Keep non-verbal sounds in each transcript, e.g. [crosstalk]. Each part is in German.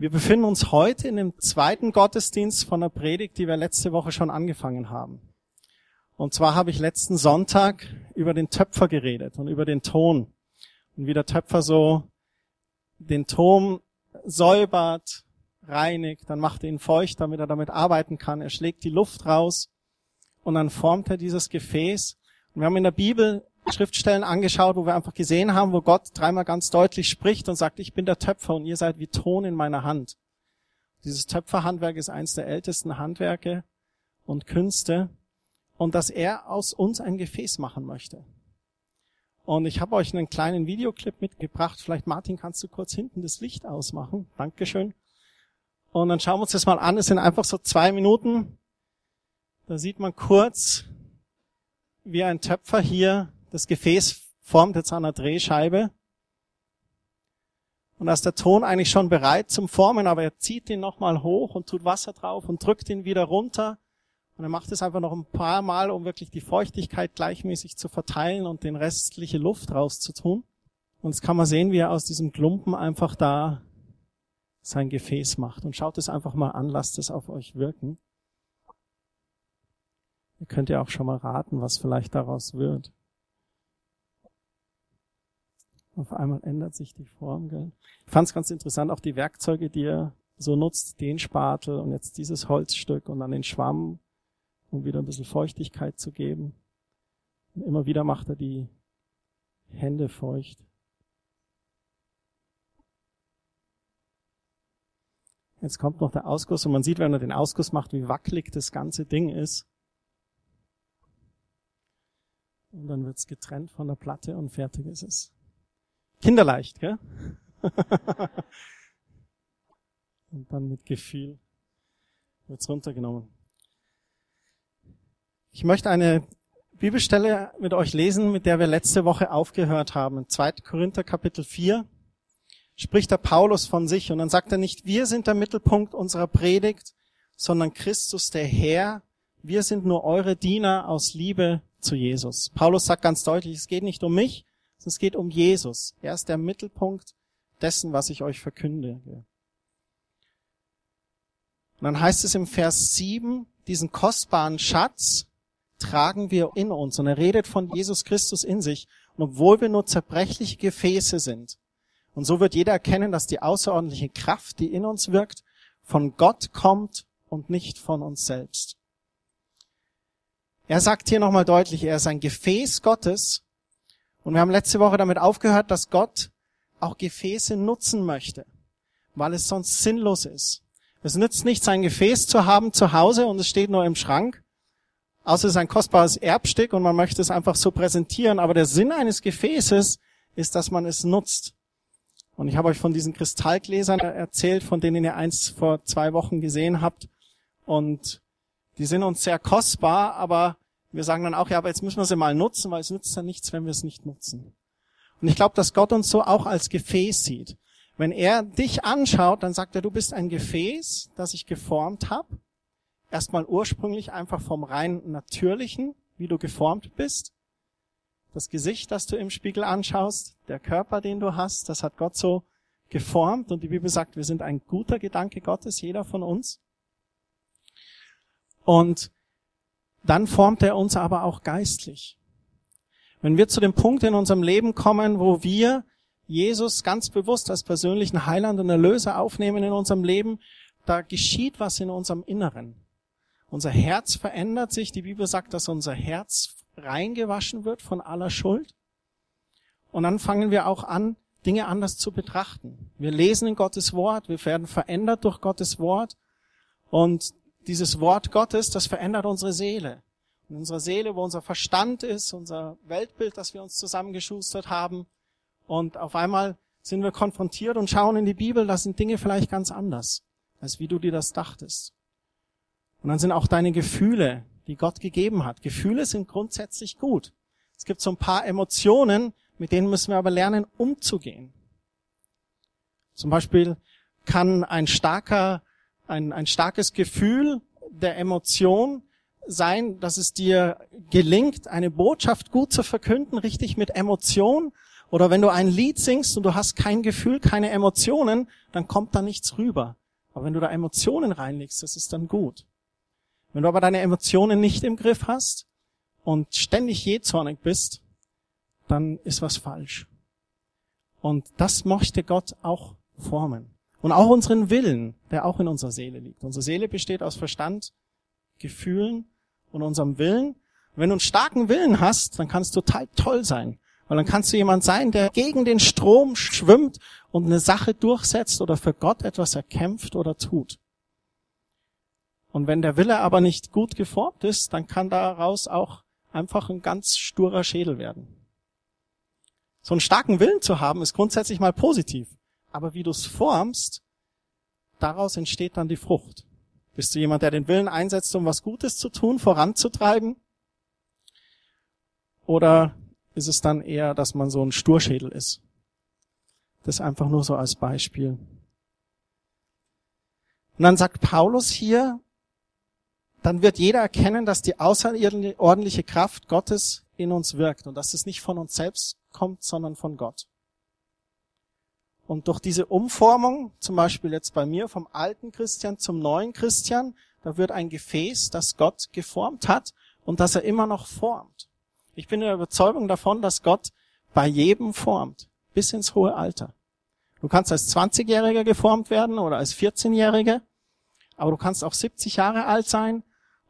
Wir befinden uns heute in dem zweiten Gottesdienst von der Predigt, die wir letzte Woche schon angefangen haben. Und zwar habe ich letzten Sonntag über den Töpfer geredet und über den Ton. Und wie der Töpfer so den Ton säubert, reinigt, dann macht er ihn feucht, damit er damit arbeiten kann. Er schlägt die Luft raus und dann formt er dieses Gefäß. Und wir haben in der Bibel Schriftstellen angeschaut, wo wir einfach gesehen haben, wo Gott dreimal ganz deutlich spricht und sagt, ich bin der Töpfer und ihr seid wie Ton in meiner Hand. Dieses Töpferhandwerk ist eines der ältesten Handwerke und Künste und dass er aus uns ein Gefäß machen möchte. Und ich habe euch einen kleinen Videoclip mitgebracht. Vielleicht, Martin, kannst du kurz hinten das Licht ausmachen? Dankeschön. Und dann schauen wir uns das mal an. Es sind einfach so zwei Minuten. Da sieht man kurz, wie ein Töpfer hier das Gefäß formt jetzt an der Drehscheibe. Und da ist der Ton eigentlich schon bereit zum Formen, aber er zieht ihn nochmal hoch und tut Wasser drauf und drückt ihn wieder runter. Und er macht es einfach noch ein paar Mal, um wirklich die Feuchtigkeit gleichmäßig zu verteilen und den restliche Luft rauszutun. Und jetzt kann man sehen, wie er aus diesem Klumpen einfach da sein Gefäß macht. Und schaut es einfach mal an, lasst es auf euch wirken. Ihr könnt ja auch schon mal raten, was vielleicht daraus wird. Auf einmal ändert sich die Form. Gell? Ich fand es ganz interessant, auch die Werkzeuge, die er so nutzt, den Spatel und jetzt dieses Holzstück und dann den Schwamm, um wieder ein bisschen Feuchtigkeit zu geben. Und immer wieder macht er die Hände feucht. Jetzt kommt noch der Ausguss und man sieht, wenn er den Ausguss macht, wie wackelig das ganze Ding ist. Und dann wird's getrennt von der Platte und fertig ist es. Kinderleicht, gell? [laughs] Und dann mit Gefühl wird's runtergenommen. Ich möchte eine Bibelstelle mit euch lesen, mit der wir letzte Woche aufgehört haben. In 2. Korinther Kapitel 4 spricht der Paulus von sich und dann sagt er nicht, wir sind der Mittelpunkt unserer Predigt, sondern Christus der Herr. Wir sind nur eure Diener aus Liebe zu Jesus. Paulus sagt ganz deutlich, es geht nicht um mich, es geht um Jesus. Er ist der Mittelpunkt dessen, was ich euch verkünde. Und dann heißt es im Vers 7, diesen kostbaren Schatz tragen wir in uns. Und er redet von Jesus Christus in sich. Und obwohl wir nur zerbrechliche Gefäße sind, und so wird jeder erkennen, dass die außerordentliche Kraft, die in uns wirkt, von Gott kommt und nicht von uns selbst. Er sagt hier nochmal deutlich, er ist ein Gefäß Gottes und wir haben letzte Woche damit aufgehört, dass Gott auch Gefäße nutzen möchte, weil es sonst sinnlos ist. Es nützt nicht, sein Gefäß zu haben zu Hause und es steht nur im Schrank, außer es ist ein kostbares Erbstück und man möchte es einfach so präsentieren. Aber der Sinn eines Gefäßes ist, dass man es nutzt. Und ich habe euch von diesen Kristallgläsern erzählt, von denen ihr eins vor zwei Wochen gesehen habt. Und die sind uns sehr kostbar, aber wir sagen dann auch, ja, aber jetzt müssen wir sie mal nutzen, weil es nützt ja nichts, wenn wir es nicht nutzen. Und ich glaube, dass Gott uns so auch als Gefäß sieht. Wenn er dich anschaut, dann sagt er, du bist ein Gefäß, das ich geformt habe. Erstmal ursprünglich einfach vom rein natürlichen, wie du geformt bist. Das Gesicht, das du im Spiegel anschaust, der Körper, den du hast, das hat Gott so geformt. Und die Bibel sagt, wir sind ein guter Gedanke Gottes, jeder von uns. Und dann formt er uns aber auch geistlich. Wenn wir zu dem Punkt in unserem Leben kommen, wo wir Jesus ganz bewusst als persönlichen Heiland und Erlöser aufnehmen in unserem Leben, da geschieht was in unserem Inneren. Unser Herz verändert sich. Die Bibel sagt, dass unser Herz reingewaschen wird von aller Schuld. Und dann fangen wir auch an, Dinge anders zu betrachten. Wir lesen in Gottes Wort, wir werden verändert durch Gottes Wort. Und dieses Wort Gottes, das verändert unsere Seele. In unserer Seele, wo unser Verstand ist, unser Weltbild, das wir uns zusammengeschustert haben. Und auf einmal sind wir konfrontiert und schauen in die Bibel, da sind Dinge vielleicht ganz anders, als wie du dir das dachtest. Und dann sind auch deine Gefühle, die Gott gegeben hat. Gefühle sind grundsätzlich gut. Es gibt so ein paar Emotionen, mit denen müssen wir aber lernen, umzugehen. Zum Beispiel kann ein starker ein, ein starkes Gefühl der Emotion sein, dass es dir gelingt, eine Botschaft gut zu verkünden, richtig mit Emotion. Oder wenn du ein Lied singst und du hast kein Gefühl, keine Emotionen, dann kommt da nichts rüber. Aber wenn du da Emotionen reinlegst, das ist dann gut. Wenn du aber deine Emotionen nicht im Griff hast und ständig jähzornig bist, dann ist was falsch. Und das möchte Gott auch formen. Und auch unseren Willen, der auch in unserer Seele liegt. Unsere Seele besteht aus Verstand, Gefühlen und unserem Willen. Wenn du einen starken Willen hast, dann kann es total toll sein. Weil dann kannst du jemand sein, der gegen den Strom schwimmt und eine Sache durchsetzt oder für Gott etwas erkämpft oder tut. Und wenn der Wille aber nicht gut geformt ist, dann kann daraus auch einfach ein ganz sturer Schädel werden. So einen starken Willen zu haben, ist grundsätzlich mal positiv. Aber wie du es formst, daraus entsteht dann die Frucht. Bist du jemand, der den Willen einsetzt, um was Gutes zu tun, voranzutreiben? Oder ist es dann eher, dass man so ein Sturschädel ist? Das einfach nur so als Beispiel. Und dann sagt Paulus hier, dann wird jeder erkennen, dass die außerordentliche Kraft Gottes in uns wirkt und dass es nicht von uns selbst kommt, sondern von Gott. Und durch diese Umformung, zum Beispiel jetzt bei mir vom alten Christian zum neuen Christian, da wird ein Gefäß, das Gott geformt hat und das er immer noch formt. Ich bin der Überzeugung davon, dass Gott bei jedem formt, bis ins hohe Alter. Du kannst als 20-Jähriger geformt werden oder als 14-Jähriger, aber du kannst auch 70 Jahre alt sein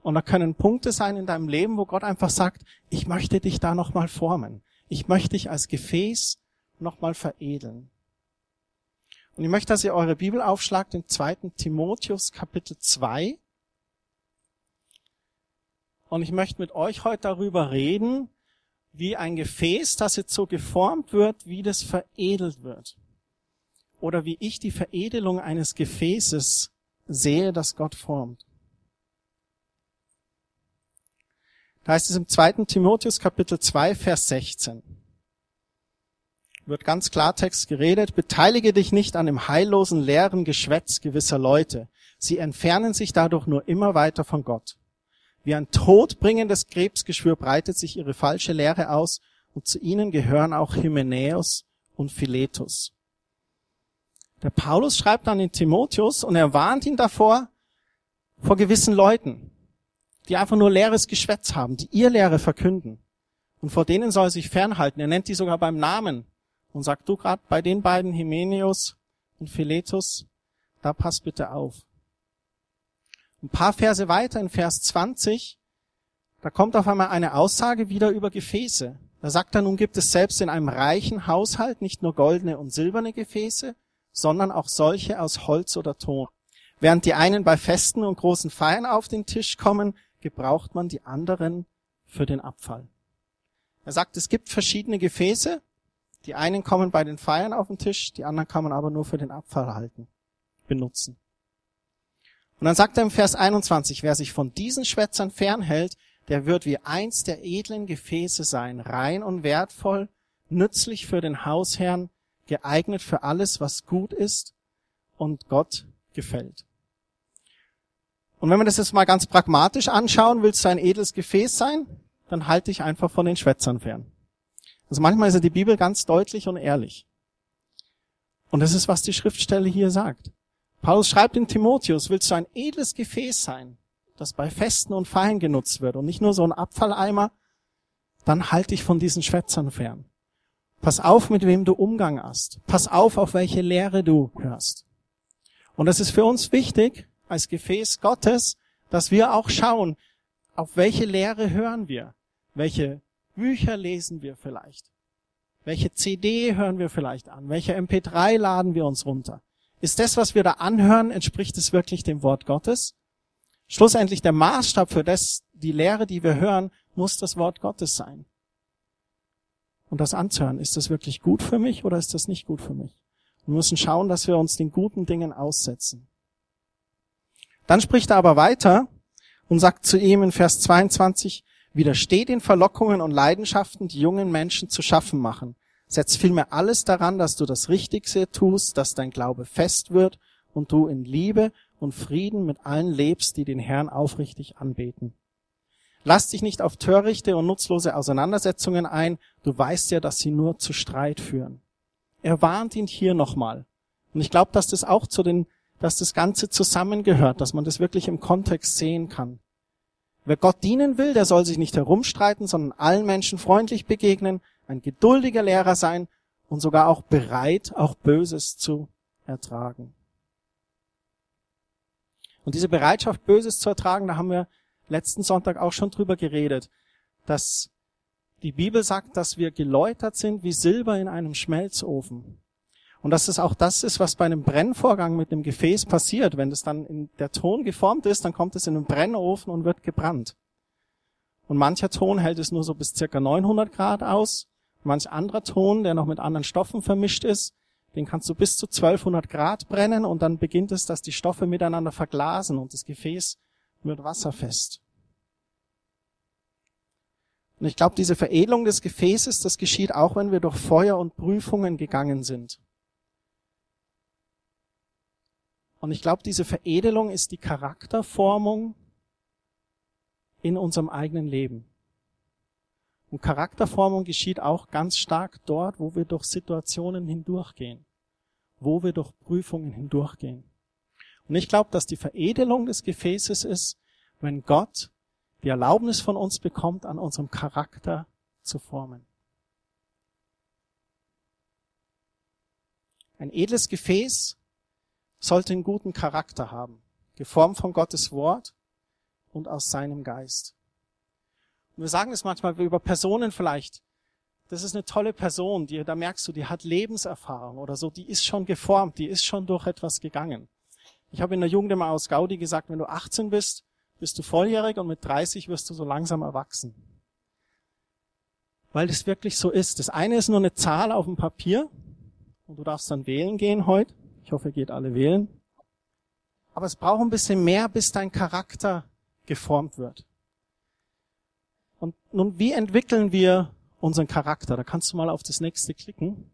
und da können Punkte sein in deinem Leben, wo Gott einfach sagt, ich möchte dich da nochmal formen. Ich möchte dich als Gefäß nochmal veredeln. Und ich möchte, dass ihr eure Bibel aufschlagt in 2. Timotheus Kapitel 2. Und ich möchte mit euch heute darüber reden, wie ein Gefäß, das jetzt so geformt wird, wie das veredelt wird. Oder wie ich die Veredelung eines Gefäßes sehe, das Gott formt. Da heißt es im 2. Timotheus Kapitel 2, Vers 16 wird ganz Klartext geredet, beteilige dich nicht an dem heillosen, leeren Geschwätz gewisser Leute. Sie entfernen sich dadurch nur immer weiter von Gott. Wie ein todbringendes Krebsgeschwür breitet sich ihre falsche Lehre aus und zu ihnen gehören auch Hymenäus und Philetus. Der Paulus schreibt dann in Timotheus und er warnt ihn davor, vor gewissen Leuten, die einfach nur leeres Geschwätz haben, die ihr Lehre verkünden. Und vor denen soll er sich fernhalten. Er nennt die sogar beim Namen und sagt, du gerade bei den beiden Hymenius und Philetus, da pass bitte auf. Ein paar Verse weiter in Vers 20, da kommt auf einmal eine Aussage wieder über Gefäße. Da sagt er, nun gibt es selbst in einem reichen Haushalt nicht nur goldene und silberne Gefäße, sondern auch solche aus Holz oder Ton. Während die einen bei Festen und großen Feiern auf den Tisch kommen, gebraucht man die anderen für den Abfall. Er sagt, es gibt verschiedene Gefäße die einen kommen bei den Feiern auf den Tisch, die anderen kann man aber nur für den Abfall halten, benutzen. Und dann sagt er im Vers 21, wer sich von diesen Schwätzern fernhält, der wird wie eins der edlen Gefäße sein, rein und wertvoll, nützlich für den Hausherrn, geeignet für alles, was gut ist und Gott gefällt. Und wenn wir das jetzt mal ganz pragmatisch anschauen, willst du ein edles Gefäß sein, dann halte dich einfach von den Schwätzern fern. Also manchmal ist ja die Bibel ganz deutlich und ehrlich. Und das ist, was die Schriftstelle hier sagt. Paulus schreibt in Timotheus, willst du ein edles Gefäß sein, das bei Festen und Feiern genutzt wird und nicht nur so ein Abfalleimer, dann halt dich von diesen Schwätzern fern. Pass auf, mit wem du Umgang hast. Pass auf, auf welche Lehre du hörst. Und das ist für uns wichtig, als Gefäß Gottes, dass wir auch schauen, auf welche Lehre hören wir, welche Bücher lesen wir vielleicht? Welche CD hören wir vielleicht an? Welche MP3 laden wir uns runter? Ist das, was wir da anhören, entspricht es wirklich dem Wort Gottes? Schlussendlich der Maßstab für das, die Lehre, die wir hören, muss das Wort Gottes sein. Und das anzuhören, ist das wirklich gut für mich oder ist das nicht gut für mich? Wir müssen schauen, dass wir uns den guten Dingen aussetzen. Dann spricht er aber weiter und sagt zu ihm in Vers 22, Widersteh den Verlockungen und Leidenschaften, die jungen Menschen zu schaffen machen. Setz vielmehr alles daran, dass du das Richtigste tust, dass dein Glaube fest wird und du in Liebe und Frieden mit allen lebst, die den Herrn aufrichtig anbeten. Lass dich nicht auf törichte und nutzlose Auseinandersetzungen ein. Du weißt ja, dass sie nur zu Streit führen. Er warnt ihn hier nochmal. Und ich glaube, dass das auch zu den, dass das Ganze zusammengehört, dass man das wirklich im Kontext sehen kann. Wer Gott dienen will, der soll sich nicht herumstreiten, sondern allen Menschen freundlich begegnen, ein geduldiger Lehrer sein und sogar auch bereit, auch Böses zu ertragen. Und diese Bereitschaft, Böses zu ertragen, da haben wir letzten Sonntag auch schon drüber geredet, dass die Bibel sagt, dass wir geläutert sind wie Silber in einem Schmelzofen. Und dass es auch das ist, was bei einem Brennvorgang mit dem Gefäß passiert. Wenn es dann in der Ton geformt ist, dann kommt es in den Brennofen und wird gebrannt. Und mancher Ton hält es nur so bis circa 900 Grad aus. Manch anderer Ton, der noch mit anderen Stoffen vermischt ist, den kannst du bis zu 1200 Grad brennen und dann beginnt es, dass die Stoffe miteinander verglasen und das Gefäß wird wasserfest. Und ich glaube, diese Veredelung des Gefäßes, das geschieht auch, wenn wir durch Feuer und Prüfungen gegangen sind. Und ich glaube, diese Veredelung ist die Charakterformung in unserem eigenen Leben. Und Charakterformung geschieht auch ganz stark dort, wo wir durch Situationen hindurchgehen, wo wir durch Prüfungen hindurchgehen. Und ich glaube, dass die Veredelung des Gefäßes ist, wenn Gott die Erlaubnis von uns bekommt, an unserem Charakter zu formen. Ein edles Gefäß sollte einen guten Charakter haben, geformt von Gottes Wort und aus seinem Geist. Und wir sagen es manchmal über Personen vielleicht. Das ist eine tolle Person, die, da merkst du, die hat Lebenserfahrung oder so, die ist schon geformt, die ist schon durch etwas gegangen. Ich habe in der Jugend immer aus Gaudi gesagt, wenn du 18 bist, bist du volljährig und mit 30 wirst du so langsam erwachsen. Weil das wirklich so ist. Das eine ist nur eine Zahl auf dem Papier und du darfst dann wählen gehen heute. Ich hoffe, ihr geht alle wählen. Aber es braucht ein bisschen mehr, bis dein Charakter geformt wird. Und nun, wie entwickeln wir unseren Charakter? Da kannst du mal auf das nächste klicken.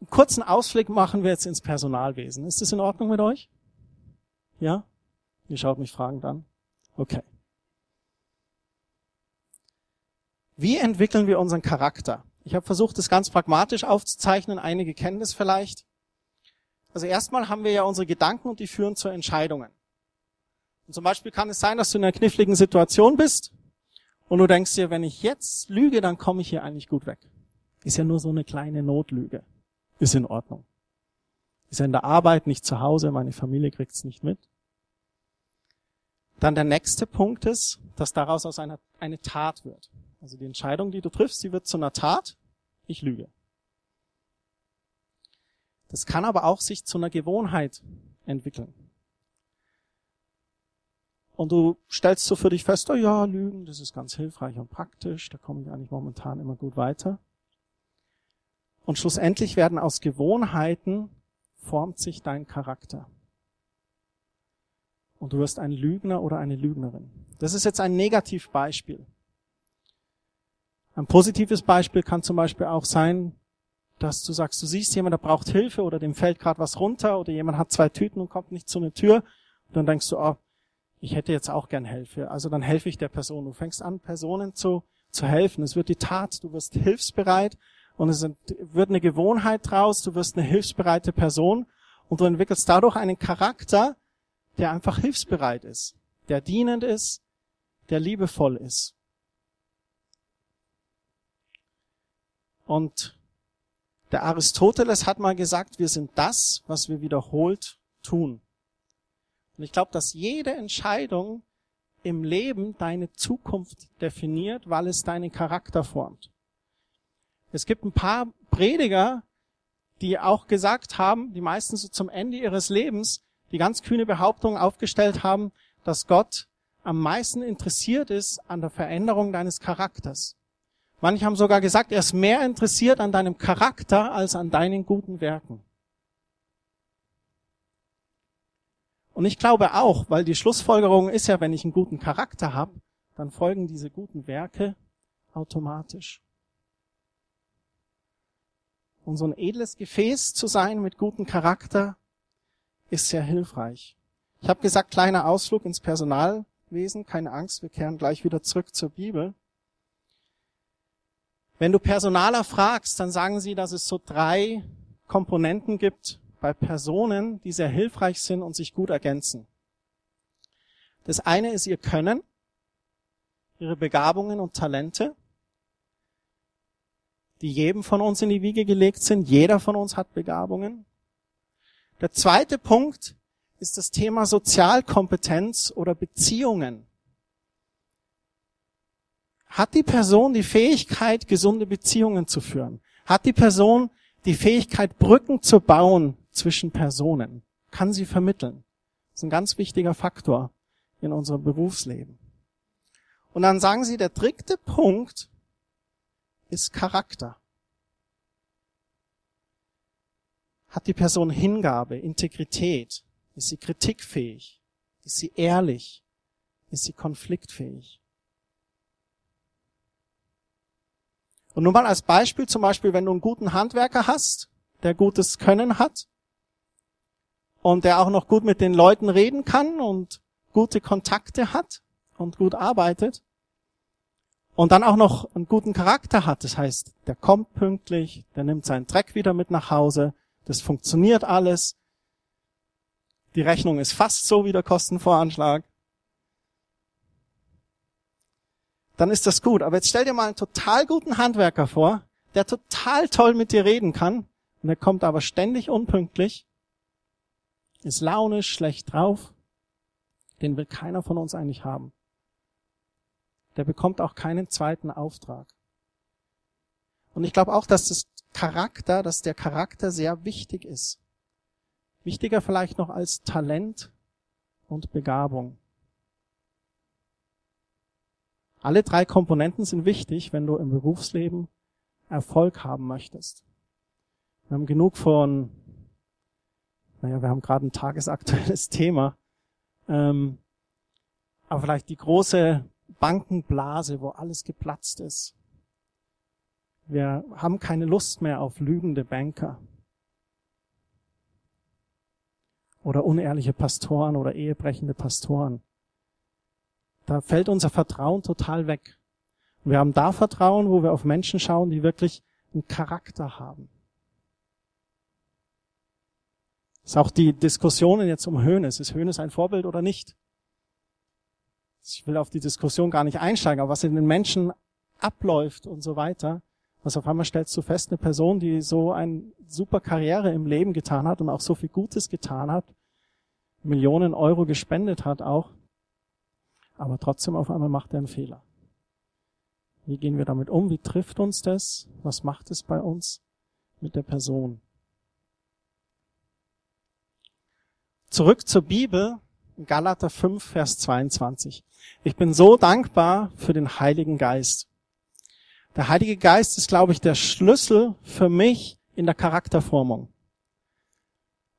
Einen kurzen Ausblick machen wir jetzt ins Personalwesen. Ist das in Ordnung mit euch? Ja? Ihr schaut mich fragend an. Okay. Wie entwickeln wir unseren Charakter? Ich habe versucht, das ganz pragmatisch aufzuzeichnen. Einige kennen das vielleicht. Also erstmal haben wir ja unsere Gedanken und die führen zu Entscheidungen. Und zum Beispiel kann es sein, dass du in einer kniffligen Situation bist und du denkst dir, wenn ich jetzt lüge, dann komme ich hier eigentlich gut weg. Ist ja nur so eine kleine Notlüge. Ist in Ordnung. Ist ja in der Arbeit, nicht zu Hause, meine Familie kriegt's nicht mit. Dann der nächste Punkt ist, dass daraus aus einer eine Tat wird. Also die Entscheidung, die du triffst, die wird zu einer Tat. Ich lüge. Das kann aber auch sich zu einer Gewohnheit entwickeln. Und du stellst so für dich fest, oh ja, Lügen, das ist ganz hilfreich und praktisch, da komme ich eigentlich momentan immer gut weiter. Und schlussendlich werden aus Gewohnheiten formt sich dein Charakter. Und du wirst ein Lügner oder eine Lügnerin. Das ist jetzt ein Negativbeispiel. Ein positives Beispiel kann zum Beispiel auch sein, dass du sagst, du siehst jemand, der braucht Hilfe oder dem fällt gerade was runter oder jemand hat zwei Tüten und kommt nicht zu einer Tür. Und dann denkst du, oh, ich hätte jetzt auch gern Hilfe. Also dann helfe ich der Person. Du fängst an, Personen zu, zu helfen. Es wird die Tat, du wirst hilfsbereit und es wird eine Gewohnheit draus, du wirst eine hilfsbereite Person und du entwickelst dadurch einen Charakter, der einfach hilfsbereit ist, der dienend ist, der liebevoll ist. Und der Aristoteles hat mal gesagt, wir sind das, was wir wiederholt tun. Und ich glaube, dass jede Entscheidung im Leben deine Zukunft definiert, weil es deinen Charakter formt. Es gibt ein paar Prediger, die auch gesagt haben, die meisten so zum Ende ihres Lebens, die ganz kühne Behauptung aufgestellt haben, dass Gott am meisten interessiert ist an der Veränderung deines Charakters. Manche haben sogar gesagt, er ist mehr interessiert an deinem Charakter als an deinen guten Werken. Und ich glaube auch, weil die Schlussfolgerung ist ja, wenn ich einen guten Charakter habe, dann folgen diese guten Werke automatisch. Und so ein edles Gefäß zu sein mit gutem Charakter ist sehr hilfreich. Ich habe gesagt, kleiner Ausflug ins Personalwesen. Wesen, keine Angst, wir kehren gleich wieder zurück zur Bibel. Wenn du Personaler fragst, dann sagen sie, dass es so drei Komponenten gibt bei Personen, die sehr hilfreich sind und sich gut ergänzen. Das eine ist ihr Können, ihre Begabungen und Talente, die jedem von uns in die Wiege gelegt sind. Jeder von uns hat Begabungen. Der zweite Punkt ist das Thema Sozialkompetenz oder Beziehungen. Hat die Person die Fähigkeit, gesunde Beziehungen zu führen? Hat die Person die Fähigkeit, Brücken zu bauen zwischen Personen? Kann sie vermitteln? Das ist ein ganz wichtiger Faktor in unserem Berufsleben. Und dann sagen sie, der dritte Punkt ist Charakter. Hat die Person Hingabe, Integrität? Ist sie kritikfähig? Ist sie ehrlich? Ist sie konfliktfähig? Und nur mal als Beispiel, zum Beispiel, wenn du einen guten Handwerker hast, der gutes Können hat und der auch noch gut mit den Leuten reden kann und gute Kontakte hat und gut arbeitet und dann auch noch einen guten Charakter hat. Das heißt, der kommt pünktlich, der nimmt seinen Dreck wieder mit nach Hause, das funktioniert alles. Die Rechnung ist fast so wie der Kostenvoranschlag. Dann ist das gut. Aber jetzt stell dir mal einen total guten Handwerker vor, der total toll mit dir reden kann, und der kommt aber ständig unpünktlich, ist launisch, schlecht drauf, den will keiner von uns eigentlich haben. Der bekommt auch keinen zweiten Auftrag. Und ich glaube auch, dass das Charakter, dass der Charakter sehr wichtig ist. Wichtiger vielleicht noch als Talent und Begabung. Alle drei Komponenten sind wichtig, wenn du im Berufsleben Erfolg haben möchtest. Wir haben genug von, naja, wir haben gerade ein tagesaktuelles [laughs] Thema, ähm, aber vielleicht die große Bankenblase, wo alles geplatzt ist. Wir haben keine Lust mehr auf lügende Banker oder unehrliche Pastoren oder ehebrechende Pastoren. Da fällt unser Vertrauen total weg. wir haben da Vertrauen, wo wir auf Menschen schauen, die wirklich einen Charakter haben. Das ist auch die Diskussionen jetzt um Hönes. Ist Hönes ein Vorbild oder nicht? Ich will auf die Diskussion gar nicht einsteigen, aber was in den Menschen abläuft und so weiter, was auf einmal stellst du fest, eine Person, die so eine super Karriere im Leben getan hat und auch so viel Gutes getan hat, Millionen Euro gespendet hat auch, aber trotzdem auf einmal macht er einen Fehler. Wie gehen wir damit um? Wie trifft uns das? Was macht es bei uns mit der Person? Zurück zur Bibel, Galater 5, Vers 22. Ich bin so dankbar für den Heiligen Geist. Der Heilige Geist ist, glaube ich, der Schlüssel für mich in der Charakterformung.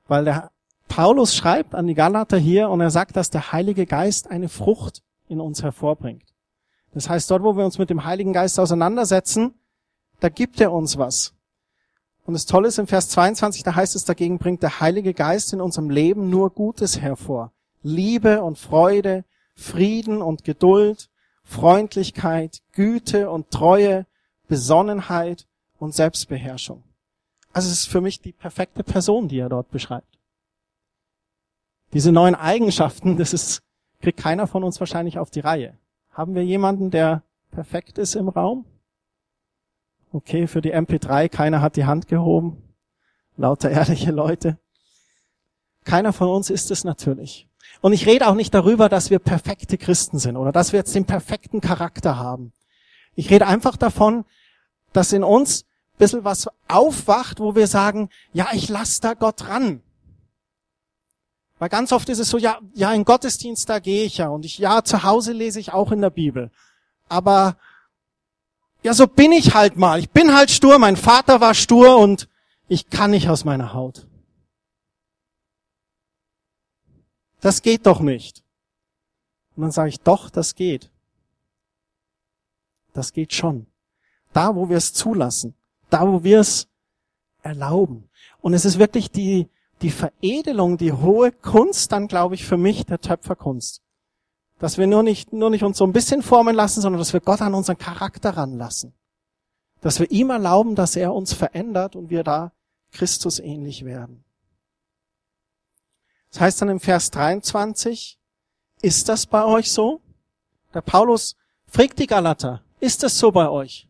Weil der Paulus schreibt an die Galater hier und er sagt, dass der Heilige Geist eine Frucht in uns hervorbringt. Das heißt, dort, wo wir uns mit dem Heiligen Geist auseinandersetzen, da gibt er uns was. Und das Tolle ist im Vers 22, da heißt es, dagegen bringt der Heilige Geist in unserem Leben nur Gutes hervor. Liebe und Freude, Frieden und Geduld, Freundlichkeit, Güte und Treue, Besonnenheit und Selbstbeherrschung. Also es ist für mich die perfekte Person, die er dort beschreibt. Diese neuen Eigenschaften, das ist, kriegt keiner von uns wahrscheinlich auf die Reihe. Haben wir jemanden, der perfekt ist im Raum? Okay, für die MP3, keiner hat die Hand gehoben. Lauter ehrliche Leute. Keiner von uns ist es natürlich. Und ich rede auch nicht darüber, dass wir perfekte Christen sind oder dass wir jetzt den perfekten Charakter haben. Ich rede einfach davon, dass in uns ein bisschen was aufwacht, wo wir sagen, ja, ich lasse da Gott ran. Weil ganz oft ist es so, ja, ja, in Gottesdienst, da gehe ich ja und ich, ja, zu Hause lese ich auch in der Bibel. Aber, ja, so bin ich halt mal. Ich bin halt stur, mein Vater war stur und ich kann nicht aus meiner Haut. Das geht doch nicht. Und dann sage ich, doch, das geht. Das geht schon. Da, wo wir es zulassen. Da, wo wir es erlauben. Und es ist wirklich die, die Veredelung, die hohe Kunst dann, glaube ich, für mich der Töpferkunst. Dass wir nur nicht, nur nicht uns so ein bisschen formen lassen, sondern dass wir Gott an unseren Charakter ranlassen. Dass wir ihm erlauben, dass er uns verändert und wir da Christus ähnlich werden. Das heißt dann im Vers 23, ist das bei euch so? Der Paulus fragt die Galater, ist das so bei euch?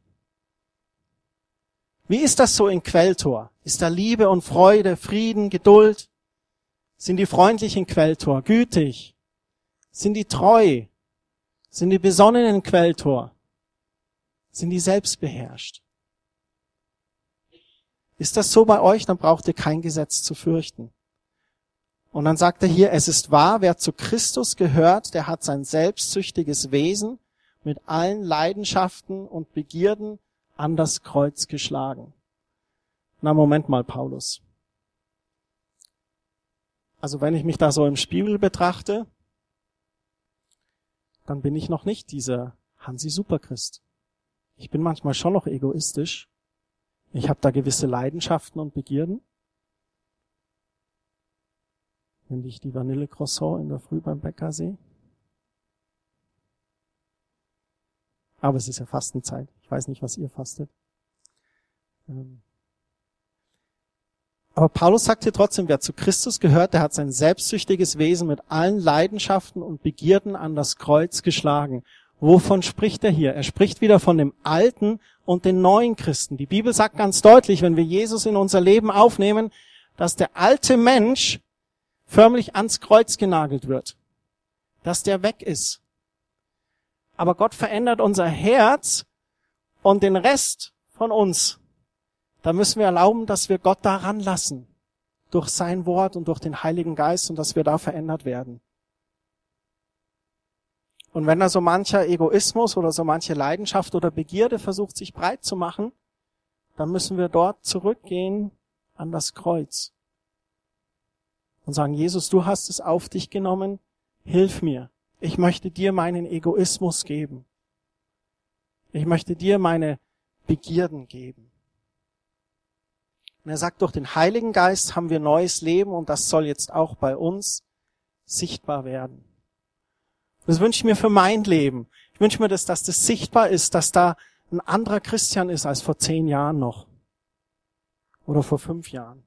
Wie ist das so in Quelltor? Ist da Liebe und Freude, Frieden, Geduld? Sind die freundlich in Quelltor, gütig? Sind die treu? Sind die besonnen in Quelltor? Sind die selbstbeherrscht? Ist das so bei euch, dann braucht ihr kein Gesetz zu fürchten. Und dann sagt er hier, es ist wahr, wer zu Christus gehört, der hat sein selbstsüchtiges Wesen mit allen Leidenschaften und Begierden an das Kreuz geschlagen. Na, Moment mal, Paulus. Also wenn ich mich da so im Spiegel betrachte, dann bin ich noch nicht dieser Hansi Superchrist. Ich bin manchmal schon noch egoistisch. Ich habe da gewisse Leidenschaften und Begierden. wenn ich die Vanillecroissant in der Früh beim Bäcker sehe. Aber es ist ja Fastenzeit. Ich weiß nicht, was ihr fastet. Ähm. Aber Paulus sagt hier trotzdem, wer zu Christus gehört, der hat sein selbstsüchtiges Wesen mit allen Leidenschaften und Begierden an das Kreuz geschlagen. Wovon spricht er hier? Er spricht wieder von dem alten und den neuen Christen. Die Bibel sagt ganz deutlich, wenn wir Jesus in unser Leben aufnehmen, dass der alte Mensch förmlich ans Kreuz genagelt wird, dass der weg ist. Aber Gott verändert unser Herz und den Rest von uns. Da müssen wir erlauben, dass wir Gott daran lassen. Durch sein Wort und durch den Heiligen Geist und dass wir da verändert werden. Und wenn da so mancher Egoismus oder so manche Leidenschaft oder Begierde versucht, sich breit zu machen, dann müssen wir dort zurückgehen an das Kreuz und sagen, Jesus, du hast es auf dich genommen, hilf mir. Ich möchte dir meinen Egoismus geben. Ich möchte dir meine Begierden geben. Und er sagt, durch den Heiligen Geist haben wir neues Leben und das soll jetzt auch bei uns sichtbar werden. Das wünsche ich mir für mein Leben. Ich wünsche mir, dass, dass das sichtbar ist, dass da ein anderer Christian ist als vor zehn Jahren noch. Oder vor fünf Jahren.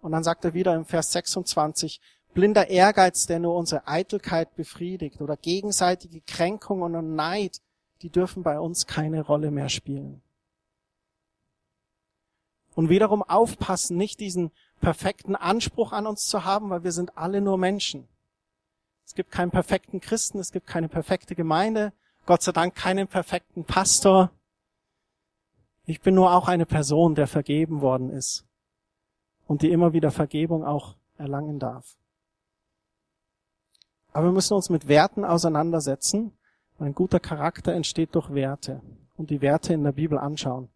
Und dann sagt er wieder im Vers 26, blinder Ehrgeiz, der nur unsere Eitelkeit befriedigt oder gegenseitige Kränkung und Neid, die dürfen bei uns keine Rolle mehr spielen. Und wiederum aufpassen, nicht diesen perfekten Anspruch an uns zu haben, weil wir sind alle nur Menschen. Es gibt keinen perfekten Christen, es gibt keine perfekte Gemeinde, Gott sei Dank keinen perfekten Pastor. Ich bin nur auch eine Person, der vergeben worden ist und die immer wieder Vergebung auch erlangen darf. Aber wir müssen uns mit Werten auseinandersetzen. Ein guter Charakter entsteht durch Werte und die Werte in der Bibel anschauen.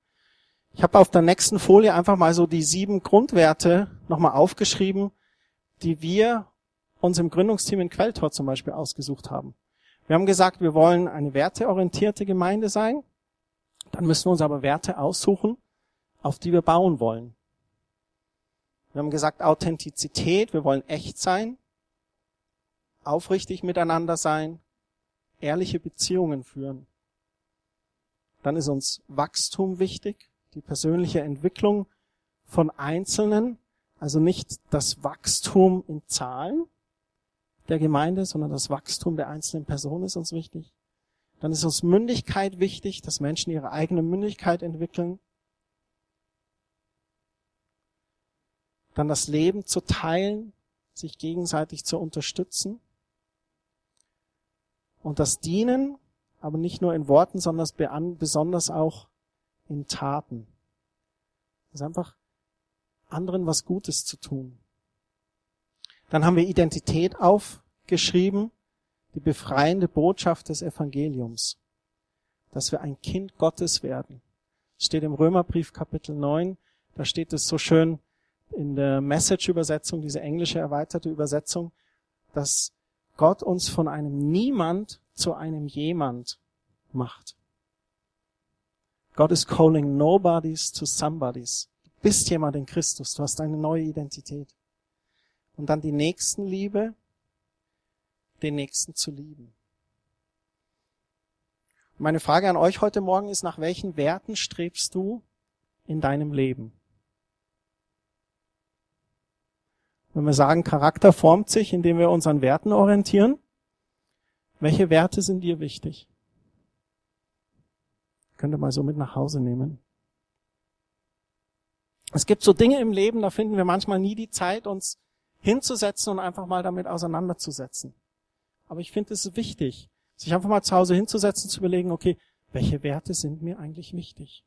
Ich habe auf der nächsten Folie einfach mal so die sieben Grundwerte nochmal aufgeschrieben, die wir uns im Gründungsteam in Quelltor zum Beispiel ausgesucht haben. Wir haben gesagt, wir wollen eine werteorientierte Gemeinde sein. Dann müssen wir uns aber Werte aussuchen, auf die wir bauen wollen. Wir haben gesagt Authentizität, wir wollen echt sein, aufrichtig miteinander sein, ehrliche Beziehungen führen. Dann ist uns Wachstum wichtig, die persönliche Entwicklung von Einzelnen, also nicht das Wachstum in Zahlen der Gemeinde, sondern das Wachstum der einzelnen Person ist uns wichtig. Dann ist uns Mündigkeit wichtig, dass Menschen ihre eigene Mündigkeit entwickeln. dann das Leben zu teilen, sich gegenseitig zu unterstützen und das Dienen, aber nicht nur in Worten, sondern besonders auch in Taten. Das ist einfach anderen was Gutes zu tun. Dann haben wir Identität aufgeschrieben, die befreiende Botschaft des Evangeliums, dass wir ein Kind Gottes werden. Das steht im Römerbrief Kapitel 9, da steht es so schön, in der Message-Übersetzung, diese englische erweiterte Übersetzung, dass Gott uns von einem Niemand zu einem Jemand macht. God is calling nobodies to somebodies. Du bist jemand in Christus, du hast eine neue Identität. Und dann die Nächstenliebe, den Nächsten zu lieben. Meine Frage an euch heute Morgen ist, nach welchen Werten strebst du in deinem Leben? Wenn wir sagen, Charakter formt sich, indem wir uns an Werten orientieren, welche Werte sind dir wichtig? Könnt ihr mal so mit nach Hause nehmen. Es gibt so Dinge im Leben, da finden wir manchmal nie die Zeit, uns hinzusetzen und einfach mal damit auseinanderzusetzen. Aber ich finde es wichtig, sich einfach mal zu Hause hinzusetzen, zu überlegen, okay, welche Werte sind mir eigentlich wichtig?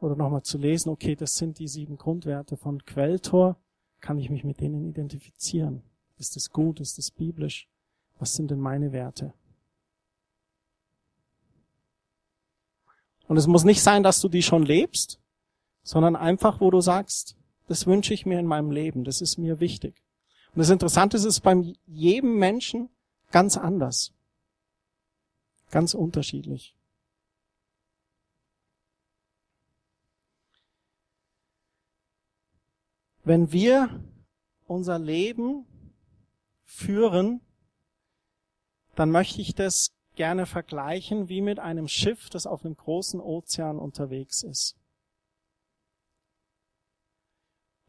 Oder nochmal zu lesen, okay, das sind die sieben Grundwerte von Quelltor kann ich mich mit denen identifizieren? Ist es gut? Ist es biblisch? Was sind denn meine Werte? Und es muss nicht sein, dass du die schon lebst, sondern einfach, wo du sagst, das wünsche ich mir in meinem Leben, das ist mir wichtig. Und das Interessante ist, es ist beim jedem Menschen ganz anders. Ganz unterschiedlich. Wenn wir unser Leben führen, dann möchte ich das gerne vergleichen wie mit einem Schiff, das auf einem großen Ozean unterwegs ist.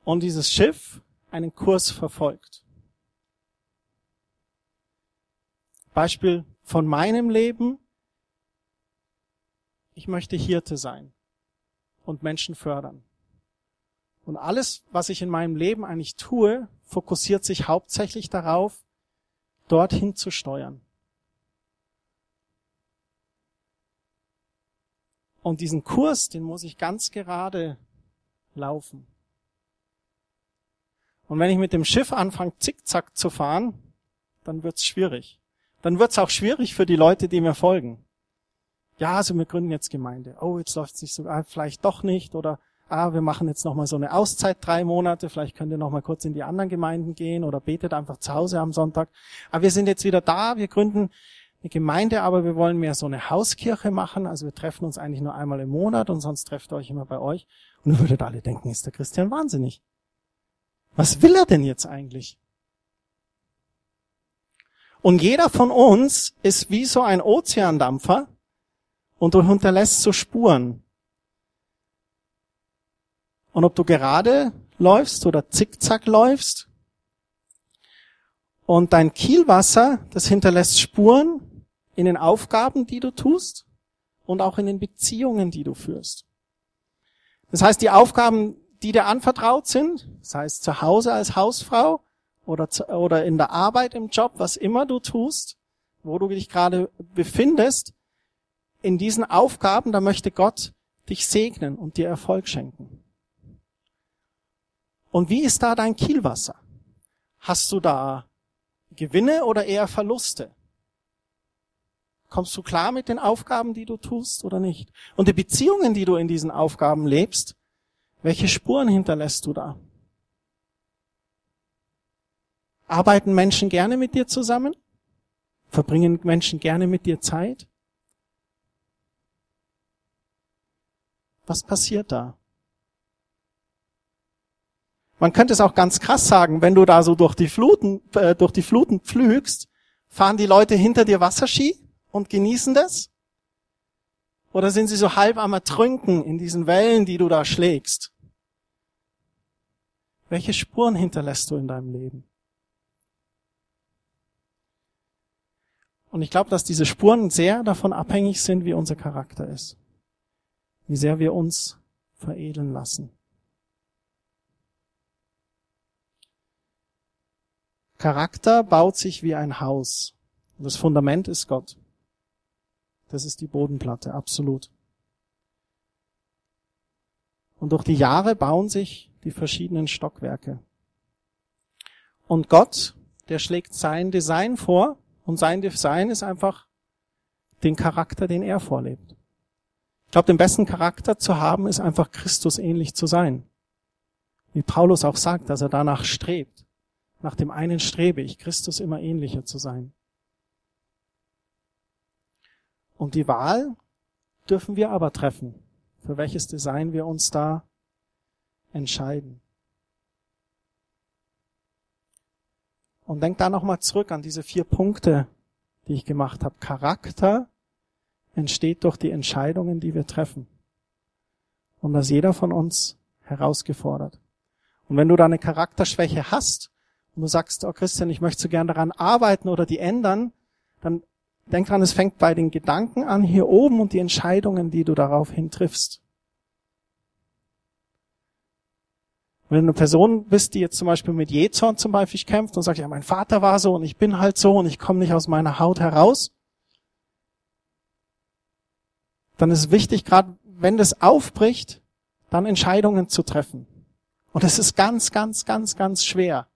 Und dieses Schiff einen Kurs verfolgt. Beispiel von meinem Leben. Ich möchte Hirte sein und Menschen fördern. Und alles, was ich in meinem Leben eigentlich tue, fokussiert sich hauptsächlich darauf, dorthin zu steuern. Und diesen Kurs, den muss ich ganz gerade laufen. Und wenn ich mit dem Schiff anfange, zickzack zu fahren, dann wird's schwierig. Dann wird's auch schwierig für die Leute, die mir folgen. Ja, also wir gründen jetzt Gemeinde. Oh, jetzt läuft's nicht so, ah, vielleicht doch nicht oder ah, wir machen jetzt nochmal so eine Auszeit, drei Monate, vielleicht könnt ihr nochmal kurz in die anderen Gemeinden gehen oder betet einfach zu Hause am Sonntag. Aber wir sind jetzt wieder da, wir gründen eine Gemeinde, aber wir wollen mehr so eine Hauskirche machen. Also wir treffen uns eigentlich nur einmal im Monat und sonst trefft ihr euch immer bei euch. Und ihr würdet alle denken, ist der Christian wahnsinnig. Was will er denn jetzt eigentlich? Und jeder von uns ist wie so ein Ozeandampfer und hinterlässt so Spuren. Und ob du gerade läufst oder zickzack läufst. Und dein Kielwasser, das hinterlässt Spuren in den Aufgaben, die du tust und auch in den Beziehungen, die du führst. Das heißt, die Aufgaben, die dir anvertraut sind, das heißt zu Hause als Hausfrau oder, zu, oder in der Arbeit, im Job, was immer du tust, wo du dich gerade befindest, in diesen Aufgaben, da möchte Gott dich segnen und dir Erfolg schenken. Und wie ist da dein Kielwasser? Hast du da Gewinne oder eher Verluste? Kommst du klar mit den Aufgaben, die du tust oder nicht? Und die Beziehungen, die du in diesen Aufgaben lebst, welche Spuren hinterlässt du da? Arbeiten Menschen gerne mit dir zusammen? Verbringen Menschen gerne mit dir Zeit? Was passiert da? Man könnte es auch ganz krass sagen, wenn du da so durch die Fluten, äh, durch die Fluten pflügst, fahren die Leute hinter dir Wasserski und genießen das? Oder sind sie so halb am Ertrünken in diesen Wellen, die du da schlägst? Welche Spuren hinterlässt du in deinem Leben? Und ich glaube, dass diese Spuren sehr davon abhängig sind, wie unser Charakter ist. Wie sehr wir uns veredeln lassen. Charakter baut sich wie ein Haus. das Fundament ist Gott. Das ist die Bodenplatte, absolut. Und durch die Jahre bauen sich die verschiedenen Stockwerke. Und Gott, der schlägt sein Design vor, und sein Design ist einfach den Charakter, den er vorlebt. Ich glaube, den besten Charakter zu haben, ist einfach Christus ähnlich zu sein. Wie Paulus auch sagt, dass er danach strebt. Nach dem einen strebe ich, Christus immer ähnlicher zu sein. Und die Wahl dürfen wir aber treffen, für welches Design wir uns da entscheiden. Und denk da nochmal zurück an diese vier Punkte, die ich gemacht habe. Charakter entsteht durch die Entscheidungen, die wir treffen. Und das jeder von uns herausgefordert. Und wenn du da eine Charakterschwäche hast und du sagst, oh Christian, ich möchte so gern daran arbeiten oder die ändern, dann denk dran, es fängt bei den Gedanken an hier oben und die Entscheidungen, die du daraufhin triffst. Wenn du eine Person bist, die jetzt zum Beispiel mit Jezorn zum Beispiel kämpft und sagt, ja, mein Vater war so und ich bin halt so und ich komme nicht aus meiner Haut heraus, dann ist wichtig, gerade wenn das aufbricht, dann Entscheidungen zu treffen. Und es ist ganz, ganz, ganz, ganz schwer.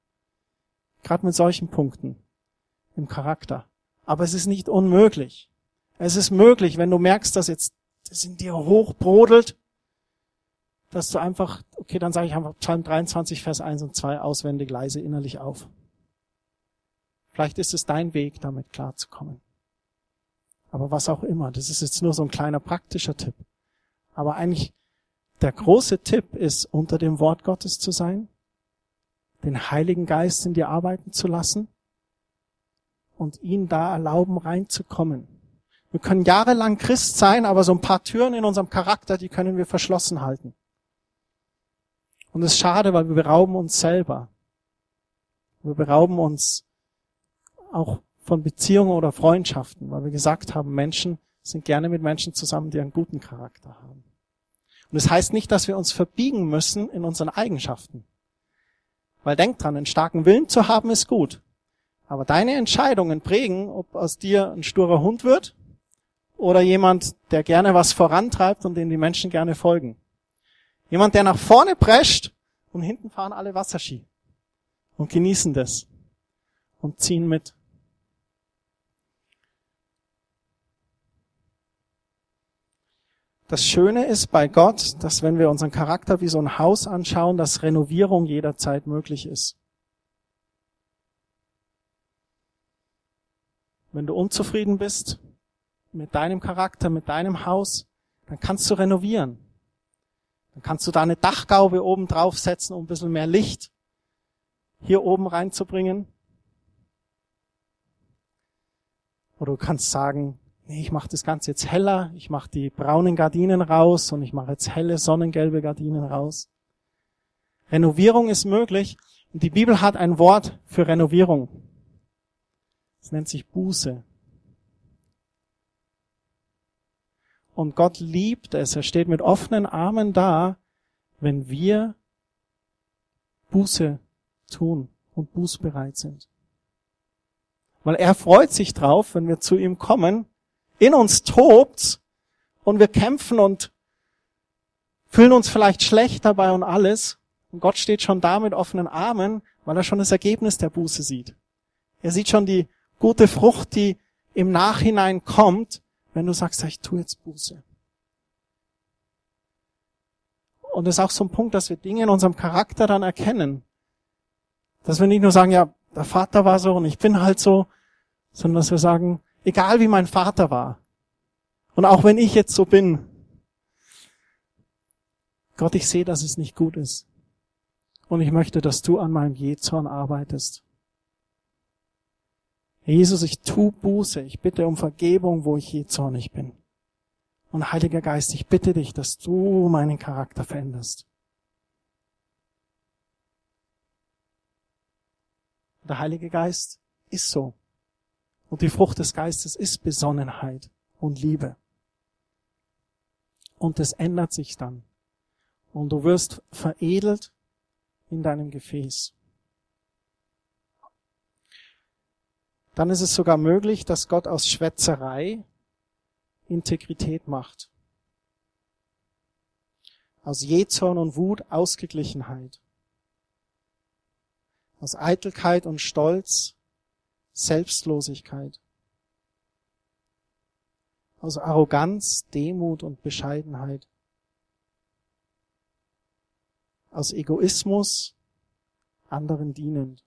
Gerade mit solchen Punkten im Charakter. Aber es ist nicht unmöglich. Es ist möglich, wenn du merkst, dass jetzt das in dir hochbrodelt, dass du einfach, okay, dann sage ich einfach Psalm 23, Vers 1 und 2 auswendig leise innerlich auf. Vielleicht ist es dein Weg, damit klarzukommen. Aber was auch immer, das ist jetzt nur so ein kleiner praktischer Tipp. Aber eigentlich der große Tipp ist, unter dem Wort Gottes zu sein, den Heiligen Geist in dir arbeiten zu lassen und ihn da erlauben reinzukommen. Wir können jahrelang Christ sein, aber so ein paar Türen in unserem Charakter, die können wir verschlossen halten. Und es ist schade, weil wir berauben uns selber. Wir berauben uns auch von Beziehungen oder Freundschaften, weil wir gesagt haben, Menschen sind gerne mit Menschen zusammen, die einen guten Charakter haben. Und das heißt nicht, dass wir uns verbiegen müssen in unseren Eigenschaften. Weil denk dran, einen starken Willen zu haben ist gut. Aber deine Entscheidungen prägen, ob aus dir ein sturer Hund wird oder jemand, der gerne was vorantreibt und dem die Menschen gerne folgen. Jemand, der nach vorne prescht und hinten fahren alle Wasserski und genießen das und ziehen mit. Das Schöne ist bei Gott, dass wenn wir unseren Charakter wie so ein Haus anschauen, dass Renovierung jederzeit möglich ist. Wenn du unzufrieden bist mit deinem Charakter, mit deinem Haus, dann kannst du renovieren. Dann kannst du da eine Dachgaube oben draufsetzen, um ein bisschen mehr Licht hier oben reinzubringen. Oder du kannst sagen, nee, ich mache das Ganze jetzt heller, ich mache die braunen Gardinen raus und ich mache jetzt helle sonnengelbe Gardinen raus. Renovierung ist möglich und die Bibel hat ein Wort für Renovierung. Es nennt sich Buße. Und Gott liebt es, er steht mit offenen Armen da, wenn wir Buße tun und bußbereit sind. Weil er freut sich drauf, wenn wir zu ihm kommen in uns tobt und wir kämpfen und fühlen uns vielleicht schlecht dabei und alles. Und Gott steht schon da mit offenen Armen, weil er schon das Ergebnis der Buße sieht. Er sieht schon die gute Frucht, die im Nachhinein kommt, wenn du sagst, ich tue jetzt Buße. Und das ist auch so ein Punkt, dass wir Dinge in unserem Charakter dann erkennen. Dass wir nicht nur sagen, ja, der Vater war so und ich bin halt so, sondern dass wir sagen, Egal wie mein Vater war. Und auch wenn ich jetzt so bin. Gott, ich sehe, dass es nicht gut ist. Und ich möchte, dass du an meinem Jezorn arbeitest. Jesus, ich tu Buße. Ich bitte um Vergebung, wo ich jezornig bin. Und Heiliger Geist, ich bitte dich, dass du meinen Charakter veränderst. Der Heilige Geist ist so. Und die Frucht des Geistes ist Besonnenheit und Liebe. Und es ändert sich dann. Und du wirst veredelt in deinem Gefäß. Dann ist es sogar möglich, dass Gott aus Schwätzerei Integrität macht. Aus Jezorn und Wut Ausgeglichenheit. Aus Eitelkeit und Stolz Selbstlosigkeit. Aus Arroganz, Demut und Bescheidenheit. Aus Egoismus, anderen dienend.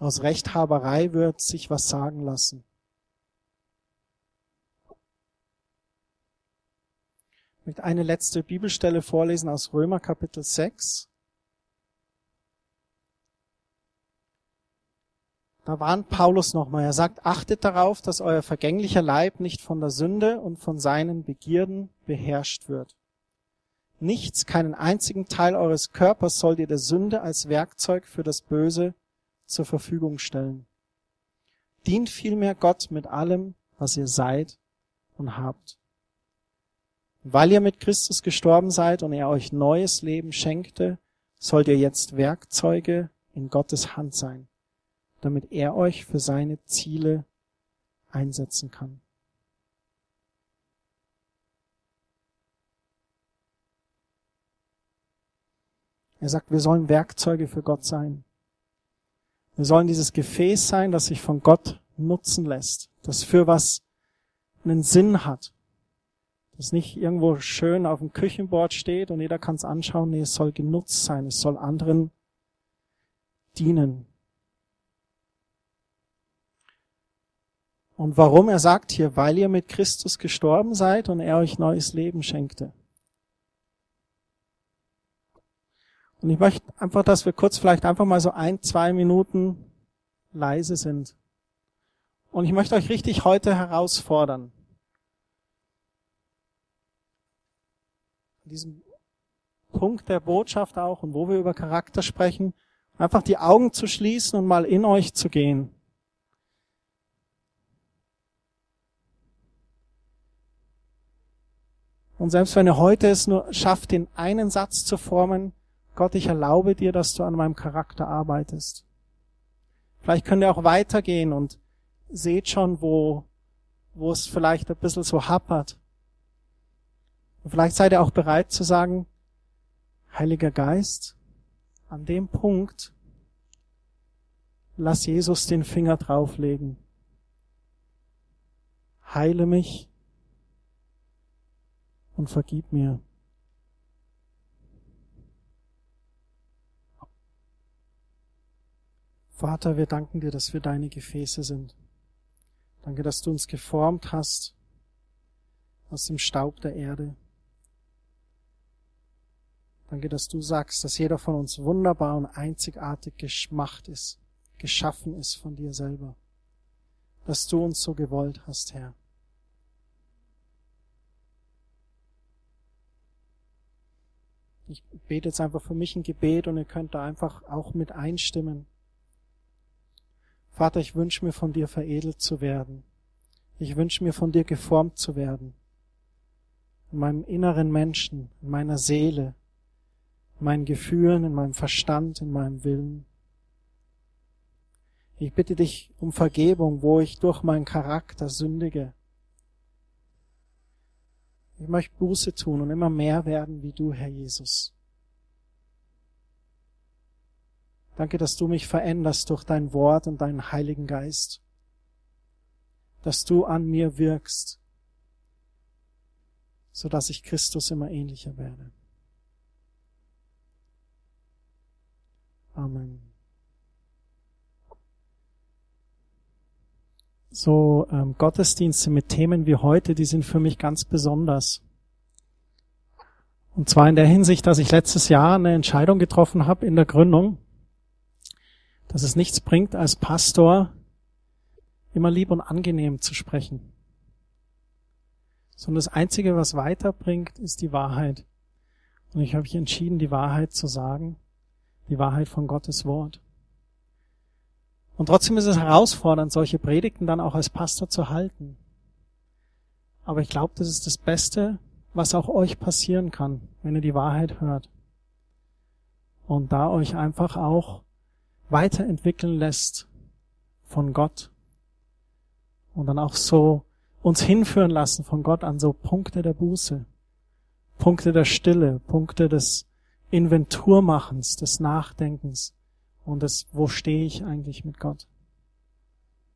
Aus Rechthaberei wird sich was sagen lassen. Ich möchte eine letzte Bibelstelle vorlesen aus Römer Kapitel 6. Da warnt Paulus nochmal. Er sagt, achtet darauf, dass euer vergänglicher Leib nicht von der Sünde und von seinen Begierden beherrscht wird. Nichts, keinen einzigen Teil eures Körpers sollt ihr der Sünde als Werkzeug für das Böse zur Verfügung stellen. Dient vielmehr Gott mit allem, was ihr seid und habt. Weil ihr mit Christus gestorben seid und er euch neues Leben schenkte, sollt ihr jetzt Werkzeuge in Gottes Hand sein damit er euch für seine Ziele einsetzen kann. Er sagt, wir sollen Werkzeuge für Gott sein. Wir sollen dieses Gefäß sein, das sich von Gott nutzen lässt, das für was einen Sinn hat, das nicht irgendwo schön auf dem Küchenbord steht und jeder kann es anschauen. Nee, es soll genutzt sein, es soll anderen dienen. Und warum er sagt hier, weil ihr mit Christus gestorben seid und er euch neues Leben schenkte. Und ich möchte einfach, dass wir kurz vielleicht einfach mal so ein, zwei Minuten leise sind. Und ich möchte euch richtig heute herausfordern. An diesem Punkt der Botschaft auch und wo wir über Charakter sprechen, einfach die Augen zu schließen und mal in euch zu gehen. Und selbst wenn ihr heute es nur schafft, den einen Satz zu formen, Gott, ich erlaube dir, dass du an meinem Charakter arbeitest. Vielleicht könnt ihr auch weitergehen und seht schon, wo, wo es vielleicht ein bisschen so happert. Und vielleicht seid ihr auch bereit zu sagen, Heiliger Geist, an dem Punkt lass Jesus den Finger drauflegen. Heile mich und vergib mir. Vater, wir danken dir, dass wir deine Gefäße sind. Danke, dass du uns geformt hast aus dem Staub der Erde. Danke, dass du sagst, dass jeder von uns wunderbar und einzigartig geschmacht ist, geschaffen ist von dir selber. Dass du uns so gewollt hast, Herr. Ich bete jetzt einfach für mich ein Gebet und ihr könnt da einfach auch mit einstimmen. Vater, ich wünsche mir von dir veredelt zu werden. Ich wünsche mir von dir geformt zu werden. In meinem inneren Menschen, in meiner Seele, in meinen Gefühlen, in meinem Verstand, in meinem Willen. Ich bitte dich um Vergebung, wo ich durch meinen Charakter sündige. Ich möchte Buße tun und immer mehr werden wie du, Herr Jesus. Danke, dass du mich veränderst durch dein Wort und deinen Heiligen Geist. Dass du an mir wirkst, so dass ich Christus immer ähnlicher werde. Amen. So ähm, Gottesdienste mit Themen wie heute, die sind für mich ganz besonders. Und zwar in der Hinsicht, dass ich letztes Jahr eine Entscheidung getroffen habe in der Gründung, dass es nichts bringt, als Pastor immer lieb und angenehm zu sprechen. Sondern das Einzige, was weiterbringt, ist die Wahrheit. Und ich habe mich entschieden, die Wahrheit zu sagen, die Wahrheit von Gottes Wort. Und trotzdem ist es herausfordernd, solche Predigten dann auch als Pastor zu halten. Aber ich glaube, das ist das Beste, was auch euch passieren kann, wenn ihr die Wahrheit hört. Und da euch einfach auch weiterentwickeln lässt von Gott. Und dann auch so uns hinführen lassen von Gott an so Punkte der Buße, Punkte der Stille, Punkte des Inventurmachens, des Nachdenkens, und das, wo stehe ich eigentlich mit Gott?